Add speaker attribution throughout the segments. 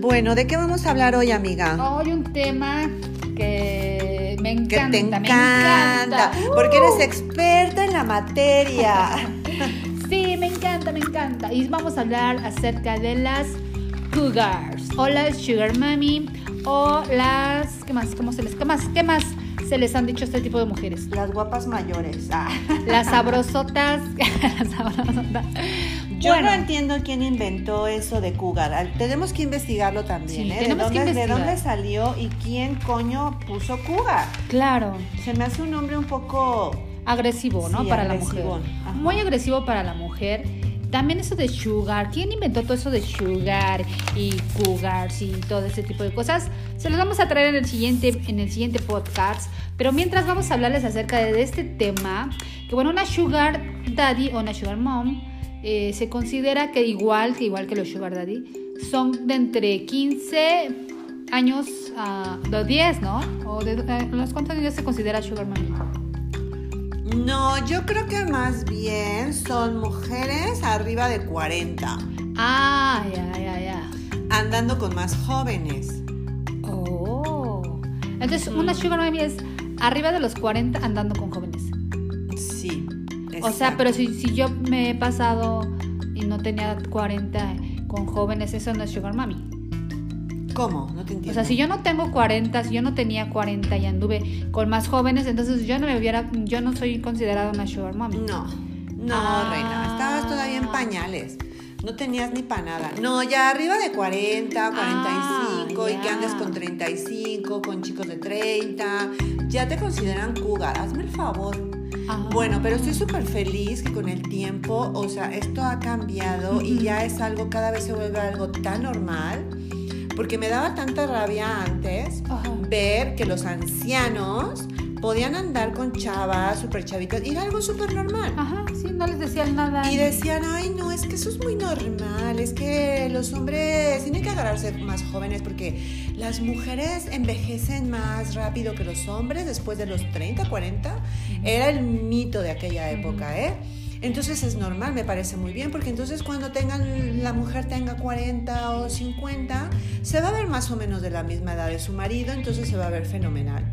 Speaker 1: Bueno, ¿de qué vamos a hablar hoy, amiga?
Speaker 2: Hoy un tema que me encanta.
Speaker 1: que te
Speaker 2: me
Speaker 1: encanta, porque eres experta en la materia.
Speaker 2: Sí, me encanta, me encanta. Y vamos a hablar acerca de las cougars o las sugar mami o las ¿qué más? ¿Cómo se les qué más? ¿Qué más se les han dicho a este tipo de mujeres?
Speaker 1: Las guapas mayores. Ah.
Speaker 2: Las sabrosotas, las sabrosotas.
Speaker 1: Yo
Speaker 2: Bueno.
Speaker 1: no entiendo quién inventó eso de cougar. Tenemos que investigarlo también,
Speaker 2: Sí,
Speaker 1: ¿eh? ¿De
Speaker 2: tenemos que
Speaker 1: dónde, ¿De dónde salió y quién coño puso cougar?
Speaker 2: Claro,
Speaker 1: Se me hace un nombre un poco...
Speaker 2: agresivo, ¿no?
Speaker 1: Sí,
Speaker 2: para la mujer.
Speaker 1: Ajá.
Speaker 2: Muy agresivo para la mujer. También eso de sugar. ¿Quién inventó todo eso de sugar y cougars y todo ese tipo de cosas? Se los vamos a traer en el siguiente, en el siguiente podcast. Pero mientras vamos a hablarles acerca de este tema, que bueno, una sugar daddy o una sugar mom eh, se considera que igual que igual que los sugar daddy son de entre 15 años a de 10, ¿no? O de eh, los cuántos años se considera sugar mommy.
Speaker 1: No, yo creo que más bien son mujeres arriba de 40,
Speaker 2: Ah, ya, ya, ya.
Speaker 1: andando con más jóvenes.
Speaker 2: Oh. Entonces, una sugar mommy es arriba de los 40 andando con jóvenes. O sea, pero si, si yo me he pasado y no tenía 40 con jóvenes, eso no es sugar mommy.
Speaker 1: ¿Cómo? No te entiendo.
Speaker 2: O sea, si yo no tengo 40, si yo no tenía 40 y anduve con más jóvenes, entonces yo no me hubiera, yo no soy considerada una sugar mommy.
Speaker 1: No, no,
Speaker 2: Ah.
Speaker 1: reina. Estabas todavía en pañales. No tenías ni para nada. No, ya arriba de 40, 45
Speaker 2: Ah,
Speaker 1: y que andes con 35, con chicos de 30. Ya te consideran cougar. Hazme el favor.
Speaker 2: Ah.
Speaker 1: Bueno, pero estoy súper feliz que con el tiempo, o sea, esto ha cambiado y ya es algo, cada vez se vuelve algo tan normal. Porque me daba tanta rabia antes
Speaker 2: Ajá.
Speaker 1: ver que los ancianos podían andar con chavas súper chavitas y era algo súper normal.
Speaker 2: Ajá, no les decían nada.
Speaker 1: Y decían, ay, no, es que eso es muy normal, es que los hombres tienen que agarrarse más jóvenes porque las mujeres envejecen más rápido que los hombres después de los 30, 40. Era el mito de aquella época, ¿eh? Entonces es normal, me parece muy bien, porque entonces cuando tengan, la mujer tenga 40 o 50, se va a ver más o menos de la misma edad de su marido, entonces se va a ver fenomenal.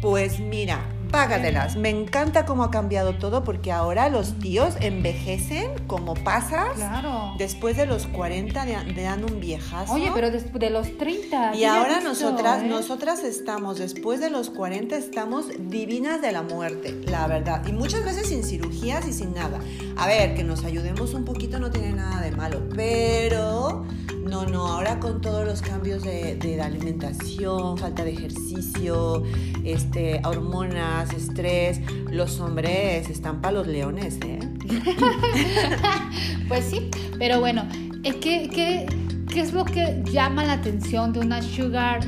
Speaker 1: Pues mira, págatelas. Me encanta cómo ha cambiado todo porque ahora los tíos envejecen como pasas.
Speaker 2: Claro.
Speaker 1: Después de los 40 de, de dan un viejazo.
Speaker 2: Oye, pero después de los 30.
Speaker 1: Y ahora
Speaker 2: visto,
Speaker 1: nosotras,
Speaker 2: ¿eh?
Speaker 1: nosotras estamos, después de los 40, estamos divinas de la muerte, la verdad. Y muchas veces sin cirugías y sin nada. A ver, que nos ayudemos un poquito no tiene nada de malo, pero no, no, ahora con todos los cambios de, alimentación, falta de ejercicio, este, hormonas, estrés, los hombres están para los leones, ¿eh?
Speaker 2: Pues sí, pero bueno, que- ¿qué es lo que llama la atención de una sugar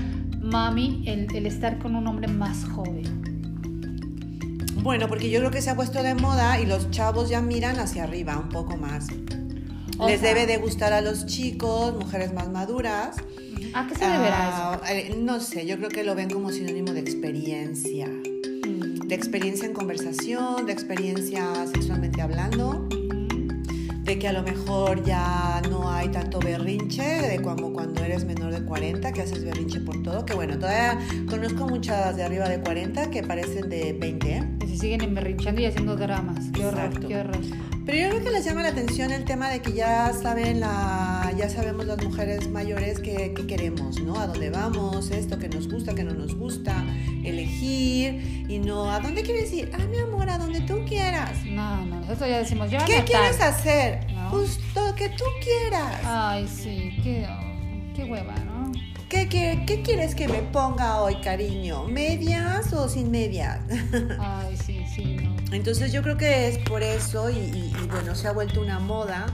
Speaker 2: mommy el, el estar con un hombre más joven?
Speaker 1: Bueno, porque yo creo que se ha puesto de moda y los chavos ya miran hacia arriba un poco más.
Speaker 2: O
Speaker 1: Les
Speaker 2: sea-
Speaker 1: debe de gustar a los chicos, mujeres más maduras.
Speaker 2: ¿A qué se deberá
Speaker 1: Ah, eh, no sé, yo creo que lo ven como sinónimo de experiencia.
Speaker 2: eso? Mm.
Speaker 1: De experiencia en conversación, de experiencia sexualmente hablando, de que a lo mejor ya no hay tanto berrinche, de como cuando eres menor de 40, que haces berrinche por todo, que bueno, todavía conozco muchas de arriba de 40 que parecen de 20, ¿eh?
Speaker 2: Que se siguen emberrinchando y haciendo dramas. Qué horror,
Speaker 1: Exacto.
Speaker 2: qué horror.
Speaker 1: Pero yo creo que les llama la atención el tema de que ya saben la, ya sabemos las mujeres mayores que, que queremos, ¿no? A dónde vamos, esto que nos gusta, que no nos gusta, elegir y no, ¿a dónde quieres ir? Ah, mi amor, a donde tú quieras.
Speaker 2: No, no, nosotros ya decimos, yo
Speaker 1: ¿Qué quieres hacer?
Speaker 2: No.
Speaker 1: Lo que tú quieras.
Speaker 2: Ay, sí, qué, oh, qué hueva, ¿no?
Speaker 1: ¿Qué, qué, qué quieres que me ponga hoy, cariño? ¿Medias o sin medias?
Speaker 2: Ay, sí.
Speaker 1: Entonces yo creo que es por eso y, y- y, bueno, se ha vuelto una moda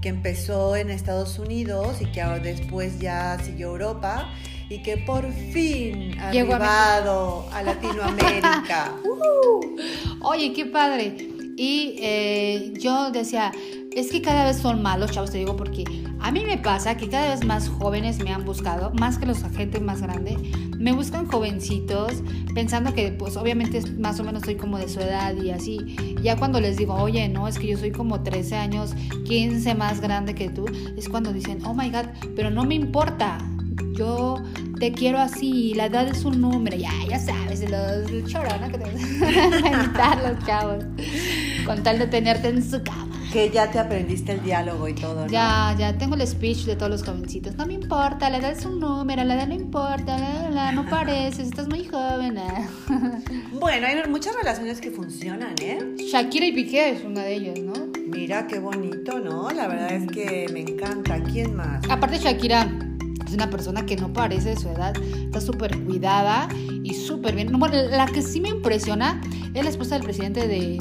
Speaker 1: que empezó en Estados Unidos y que ahora después ya siguió Europa y que por fin ha
Speaker 2: Llegó a
Speaker 1: arribado a, Latinoamérica.
Speaker 2: Oye, qué padre. Y eh, yo decía, es que cada vez son malos, chavos, te digo, porque a mí me pasa que cada vez más jóvenes me han buscado, más que los agentes más grandes, me buscan jovencitos, pensando que pues obviamente más o menos soy como de su edad y así. Ya cuando les digo, oye, no, es que yo soy como 13 años, 15 más grande que tú, es cuando dicen, oh my god, pero no me importa. yo te quiero así, la edad es un número, ya, ya sabes, los, el choro, ¿no? Que te inventar los chavos, con tal de tenerte en su cama.
Speaker 1: Que ya te aprendiste el diálogo y todo, ¿no?
Speaker 2: Ya, ya tengo el speech de todos los jovencitos. No me importa, la edad es un número, la edad no importa, la, la, no pareces, estás muy joven. eh.
Speaker 1: Bueno, hay muchas relaciones que funcionan, ¿eh?
Speaker 2: Shakira y Piqué es una de ellas, ¿no?
Speaker 1: Mira qué bonito, ¿no? La verdad es que me encanta. ¿Quién más?
Speaker 2: Aparte Shakira es una persona que no parece de su edad, está súper cuidada y súper bien. Bueno, la que sí me impresiona es la esposa del presidente de,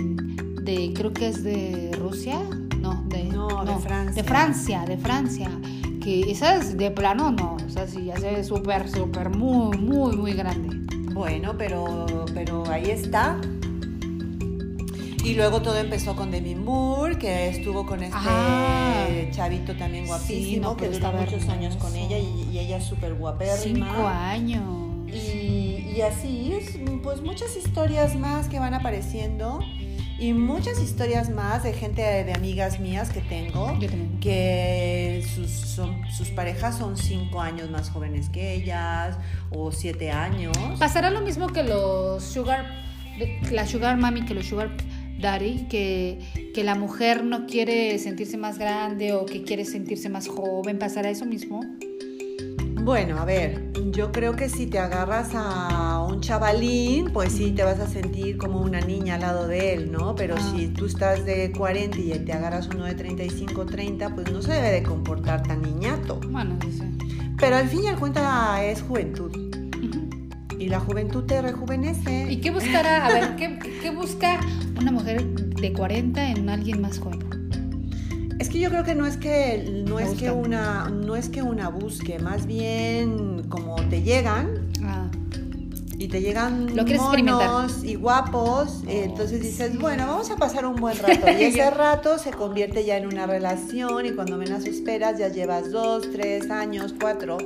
Speaker 2: de creo que es de Rusia, no, de,
Speaker 1: No, de Francia.
Speaker 2: De Francia, de Francia. Que esa es de plano, no, o sea, sí, ya se ve súper, súper, muy, muy, muy grande.
Speaker 1: Bueno, pero, pero ahí está. Y luego todo empezó con Demi Moore, que estuvo con este
Speaker 2: Ah.
Speaker 1: chavito también guapísimo,
Speaker 2: Sí, no,
Speaker 1: que duró muchos años con ella y, y ella es súper
Speaker 2: Cinco
Speaker 1: guapérrima.
Speaker 2: años.
Speaker 1: Y, y así es, pues muchas historias más que van apareciendo y muchas historias más de gente, de amigas mías que tengo,
Speaker 2: Yo
Speaker 1: que sus, son- sus parejas son cinco años más jóvenes que ellas o siete años.
Speaker 2: Pasará lo mismo que los sugar, la sugar mami, que los sugar daddy, que, que la mujer no quiere sentirse más grande o que quiere sentirse más joven. ¿Pasará eso mismo?
Speaker 1: Bueno, a ver, yo creo que si te agarras a un chavalín, pues sí te vas a sentir como una niña al lado de él, ¿no? Pero si tú estás de 40 y te agarras uno de 35, 30, pues no se debe de comportar tan niñato.
Speaker 2: Bueno, sí.
Speaker 1: Pero al fin y al cuenta es juventud. Y la juventud te rejuvenece.
Speaker 2: ¿Y qué buscará? A ver, ¿qué, qué busca una mujer de 40 en alguien más joven?
Speaker 1: Que yo creo que no es que no es que una no es que una busque, más bien como te llegan
Speaker 2: Ah,
Speaker 1: y te llegan
Speaker 2: Lo
Speaker 1: monos y guapos,
Speaker 2: Oh,
Speaker 1: entonces dices,
Speaker 2: sí.
Speaker 1: bueno, vamos a pasar un buen rato. Y ese rato se convierte ya en una relación y cuando menos esperas ya llevas dos, tres años, cuatro.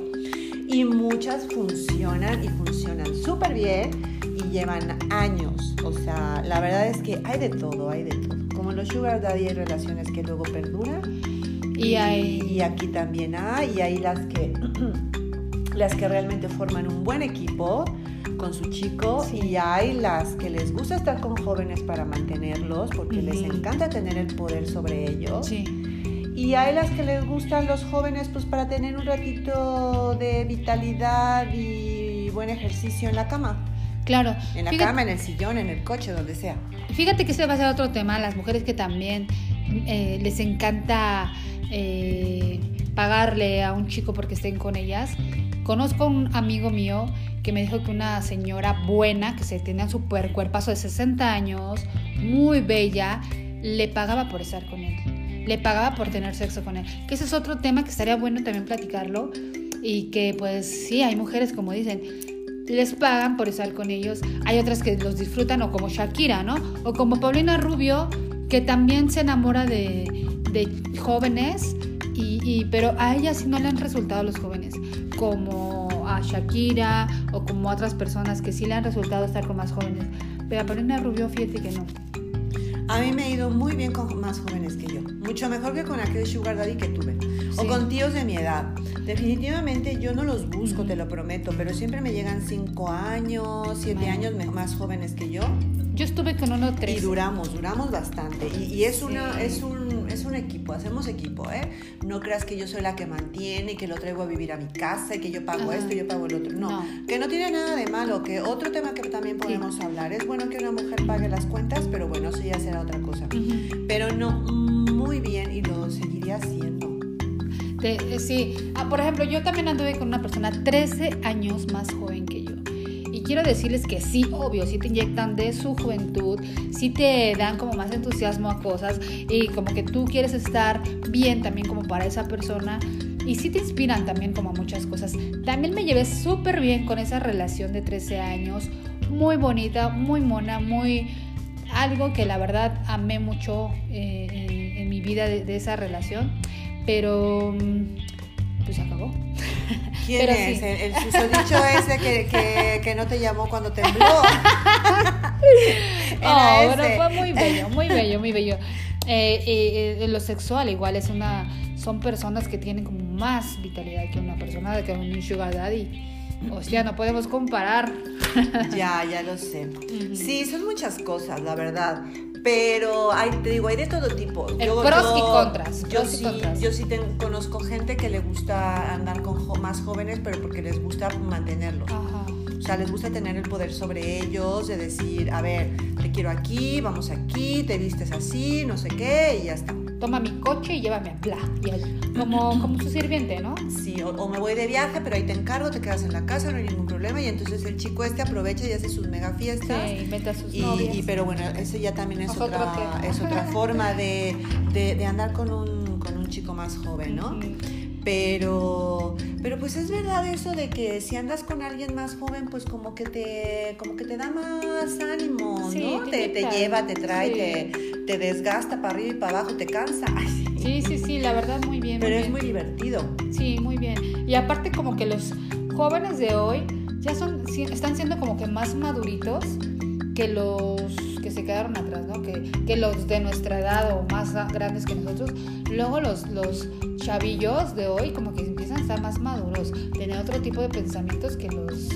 Speaker 1: Y muchas funcionan y funcionan súper bien y llevan años. O sea, la verdad es que hay de todo, hay de todo. En los sugar daddy hay relaciones que luego perduran.
Speaker 2: Y hay-
Speaker 1: y aquí también hay, y hay las que las que realmente forman un buen equipo con su chico
Speaker 2: Sí.
Speaker 1: y hay las que les gusta estar con jóvenes para mantenerlos porque les encanta tener el poder sobre ellos
Speaker 2: sí.
Speaker 1: y hay las que les gustan los jóvenes pues para tener un ratito de vitalidad y buen ejercicio en la cama
Speaker 2: Claro.
Speaker 1: en la
Speaker 2: Fíjate-
Speaker 1: cama en el sillón en el coche donde sea
Speaker 2: Fíjate que ese va a ser otro tema, las mujeres que también eh, les encanta eh, pagarle a un chico porque estén con ellas. Conozco un amigo mío que me dijo que una señora buena, que se tenía un super cuerpazo de 60 años, muy bella, le pagaba por estar con él. Le pagaba por tener sexo con él. Que ese es otro tema que estaría bueno también platicarlo. Y que pues sí, hay mujeres como dicen, les pagan por estar con ellos. Hay otras que los disfrutan, o como Shakira, ¿no? O como Paulina Rubio, que también se enamora de, de jóvenes, y, y- pero a ella sí no le han resultado los jóvenes, como a Shakira o como a otras personas que sí le han resultado estar con más jóvenes. Pero a Paulina Rubio, fíjate que no.
Speaker 1: A mí me ha ido muy bien con más jóvenes que yo. Mucho mejor que con aquel sugar daddy que tuve. O
Speaker 2: Sí.
Speaker 1: con tíos de mi edad. Definitivamente yo no los busco, te lo prometo, pero siempre me llegan 5 años, 7
Speaker 2: Bueno.
Speaker 1: años más jóvenes que yo.
Speaker 2: Yo estuve con uno
Speaker 1: Y
Speaker 2: tres.
Speaker 1: duramos, duramos bastante. Y, y es,
Speaker 2: Sí.
Speaker 1: una, es, un, es un equipo, hacemos equipo, ¿eh? No creas que yo soy la que mantiene y que lo traigo a vivir a mi casa y que yo pago
Speaker 2: Ajá.
Speaker 1: esto y yo pago el otro. No,
Speaker 2: No.
Speaker 1: que no tiene nada de malo. Que otro tema que también podemos hablar es bueno que una mujer pague las cuentas, pero bueno, eso ya será otra cosa.
Speaker 2: Ujú.
Speaker 1: Pero no, muy bien y lo seguiría haciendo.
Speaker 2: Te- eh, sí, ah, por ejemplo, yo también anduve con una persona 13 años más joven que yo. Y quiero decirles que sí, obvio, sí te inyectan de su juventud, sí te dan como más entusiasmo a cosas y como que tú quieres estar bien también como para esa persona. Y sí te inspiran también como a muchas cosas. También me llevé súper bien con esa relación de 13 años, muy bonita, muy mona, muy... Algo que la verdad amé mucho eh, en, en mi vida de, de esa relación pero mm, pues se acabó.
Speaker 1: ¿Quién
Speaker 2: Pero
Speaker 1: es?
Speaker 2: sí.
Speaker 1: El, el susodicho ese que, que, que no te llamó cuando tembló. Era
Speaker 2: Oh, bueno, fue muy bello, muy bello, muy bello. eh, eh, eh, lo sexual igual es una, son personas que tienen como más vitalidad que una persona que un sugar daddy. Hostia, no podemos comparar.
Speaker 1: Ya, ya lo sé. Sí, son muchas cosas, la verdad. Pero hay, te digo, hay de todo tipo.
Speaker 2: El pros y contras,
Speaker 1: Yo sí,
Speaker 2: contras.
Speaker 1: yo sí conozco gente que le gusta andar con jo- más jóvenes, pero porque les gusta mantenerlos.
Speaker 2: Ajá.
Speaker 1: O sea, les gusta tener el poder sobre ellos, de decir, a ver, te quiero aquí, vamos aquí, te vistes así, no sé qué, y ya está.
Speaker 2: Toma mi coche y llévame a bla. Y ahí, como, como su sirviente, ¿no?
Speaker 1: Sí, o, o me voy de viaje, pero ahí te encargo, te quedas en la casa, no hay ningún problema. Y entonces el chico este aprovecha y hace sus mega fiestas.
Speaker 2: Sí, a sus
Speaker 1: Y,
Speaker 2: novias.
Speaker 1: y- pero bueno, eso ya también es, otra, es otra forma de, de- de andar con un, con un chico más joven, ¿no?
Speaker 2: Ujú.
Speaker 1: Pero, pero pues es verdad eso de que si andas con alguien más joven, pues como que te, como que te da más ánimo,
Speaker 2: Sí,
Speaker 1: ¿no?
Speaker 2: te
Speaker 1: Te, lleva, te trae,
Speaker 2: Sí.
Speaker 1: te, te desgasta para arriba y para abajo, te cansa. Ay, sí.
Speaker 2: Sí, sí, sí, la verdad muy bien.
Speaker 1: Pero
Speaker 2: muy
Speaker 1: es
Speaker 2: bien.
Speaker 1: muy divertido.
Speaker 2: Sí, muy bien. Y aparte como que los jóvenes de hoy ya son, están siendo como que más maduritos que los que se quedaron atrás, ¿no? Que, que los de nuestra edad o más grandes que nosotros. Luego los, los chavillos de hoy como que empiezan a estar más maduros, tener otro tipo de pensamientos que los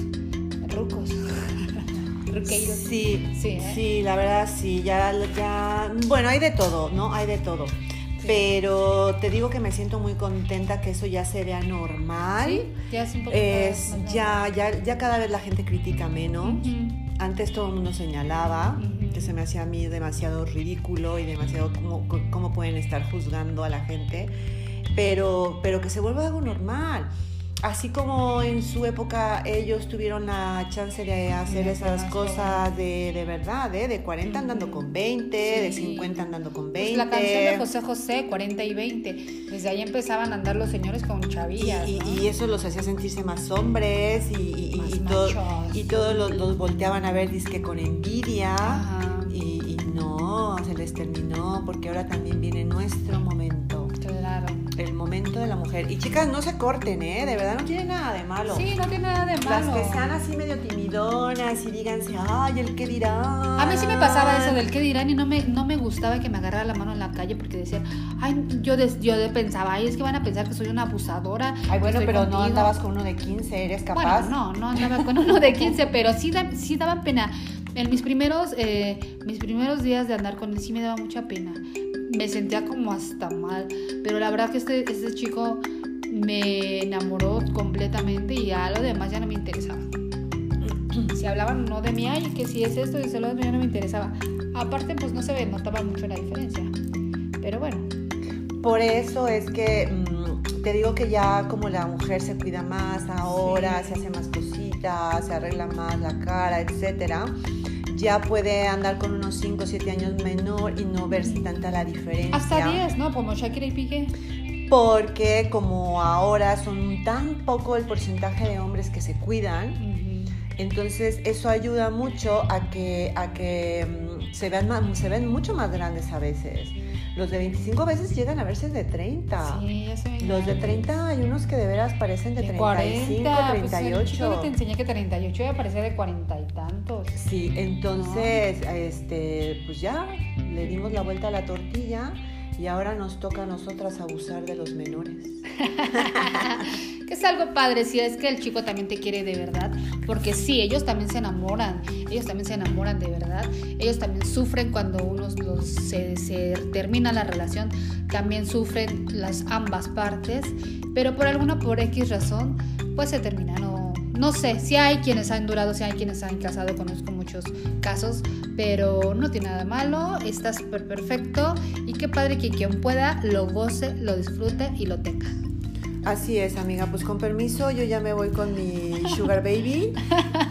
Speaker 2: rucos. Ruqueiros.
Speaker 1: Sí,
Speaker 2: Sí, ¿eh?
Speaker 1: sí, la verdad sí, ya, ya, bueno, hay de todo, ¿no? Hay de todo. Pero te digo que me siento muy contenta que eso ya se vea normal.
Speaker 2: Sí, ya es un poquito
Speaker 1: Es,
Speaker 2: más- más
Speaker 1: ya, ya, ya cada vez la gente critica menos.
Speaker 2: Ujú.
Speaker 1: Antes todo el mundo señalaba
Speaker 2: Ujú.
Speaker 1: que se me hacía a mí demasiado ridículo y demasiado cómo, cómo pueden estar juzgando a la gente, pero, pero que se vuelva algo normal. Así como en su época ellos tuvieron la chance de hacer esas cosas de, de verdad, ¿eh? de 40 andando con 20, de
Speaker 2: Sí.
Speaker 1: 50 andando con
Speaker 2: Pues
Speaker 1: 20.
Speaker 2: la canción de José José, 40 y 20. Desde ahí empezaban a andar los señores con chavillas.
Speaker 1: y-
Speaker 2: ¿no?
Speaker 1: y eso los hacía sentirse más hombres y, y-
Speaker 2: Más
Speaker 1: y todo- y todos los, los volteaban a ver dizque con envidia
Speaker 2: Ajá.
Speaker 1: y, y no, se les terminó porque ahora también viene nuestro momento,
Speaker 2: Claro.
Speaker 1: el momento de la mujer. Y chicas, no se corten, ¿eh? De verdad no tiene nada de malo.
Speaker 2: Sí, no tiene nada de
Speaker 1: Las
Speaker 2: malo.
Speaker 1: que sean así medio timidonas y díganse, ay, el que dirá.
Speaker 2: A mí sí me pasaba eso del qué dirán y no me, no me gustaba que me agarrara la mano en la calle porque decían, ay, yo, des- yo pensaba, ay, es que van a pensar que soy una abusadora.
Speaker 1: Ay, bueno, pero no
Speaker 2: contigo".
Speaker 1: andabas con uno de 15, eres capaz.
Speaker 2: Bueno, no, no andaba con uno de 15, pero sí, da- sí daban pena. En mis primeros, eh, mis primeros días de andar con él sí me daba mucha pena. Me sentía como hasta mal. Pero la verdad que este, este chico me enamoró completamente y a lo demás ya no me interesaba. Si hablaban no de mí, ay, que si es esto y se lo otro, ya no me interesaba. Aparte, pues no se ve, notaba mucho la diferencia. Pero bueno,
Speaker 1: Por eso es que mm, te digo que ya como la mujer se cuida más ahora,
Speaker 2: Sí.
Speaker 1: se hace más cositas, se arregla más la cara, etcétera, ya puede andar con unos 5 o 7 años menor y no verse tanta la diferencia.
Speaker 2: hasta 10, ¿no? Como Shakira y Piqué.
Speaker 1: Porque como ahora son tan poco el porcentaje de hombres que se cuidan,
Speaker 2: Ujú.
Speaker 1: entonces eso ayuda mucho a que, a que mm, se, vean más- se ven mucho más grandes a veces. Los de 25 a veces llegan a verse de 30.
Speaker 2: Sí, ya se ven
Speaker 1: Los de
Speaker 2: grandes.
Speaker 1: 30 hay unos que de veras parecen de,
Speaker 2: De
Speaker 1: 35,
Speaker 2: 40, pues el chico
Speaker 1: 38.
Speaker 2: que te enseñé que 38 ya parecía de 40
Speaker 1: Sí, entonces, este, pues ya le dimos la vuelta a la tortilla y ahora nos toca a nosotras abusar de los menores.
Speaker 2: Que es algo padre si es que el chico también te quiere de verdad, porque sí, ellos también se enamoran, ellos también se enamoran de verdad, ellos también sufren cuando los, se, se termina la relación, también sufren las ambas partes, pero por alguna, por X razón, pues se termina, no, sé, si hay quienes han durado, si hay quienes han casado, conozco muchos casos, pero no tiene nada de malo, está súper perfecto y qué padre que quien pueda lo goce, lo disfrute y lo tenga.
Speaker 1: Así es, amiga, pues con permiso, yo ya me voy con mi Sugar Baby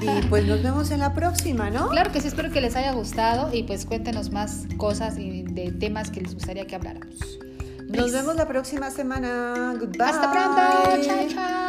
Speaker 1: y pues nos vemos en la próxima, ¿no?
Speaker 2: Claro que sí, espero que les haya gustado y pues cuéntenos más cosas y de temas que les gustaría que habláramos.
Speaker 1: Nos vemos la próxima semana. Goodbye.
Speaker 2: Hasta pronto. Chao, chao.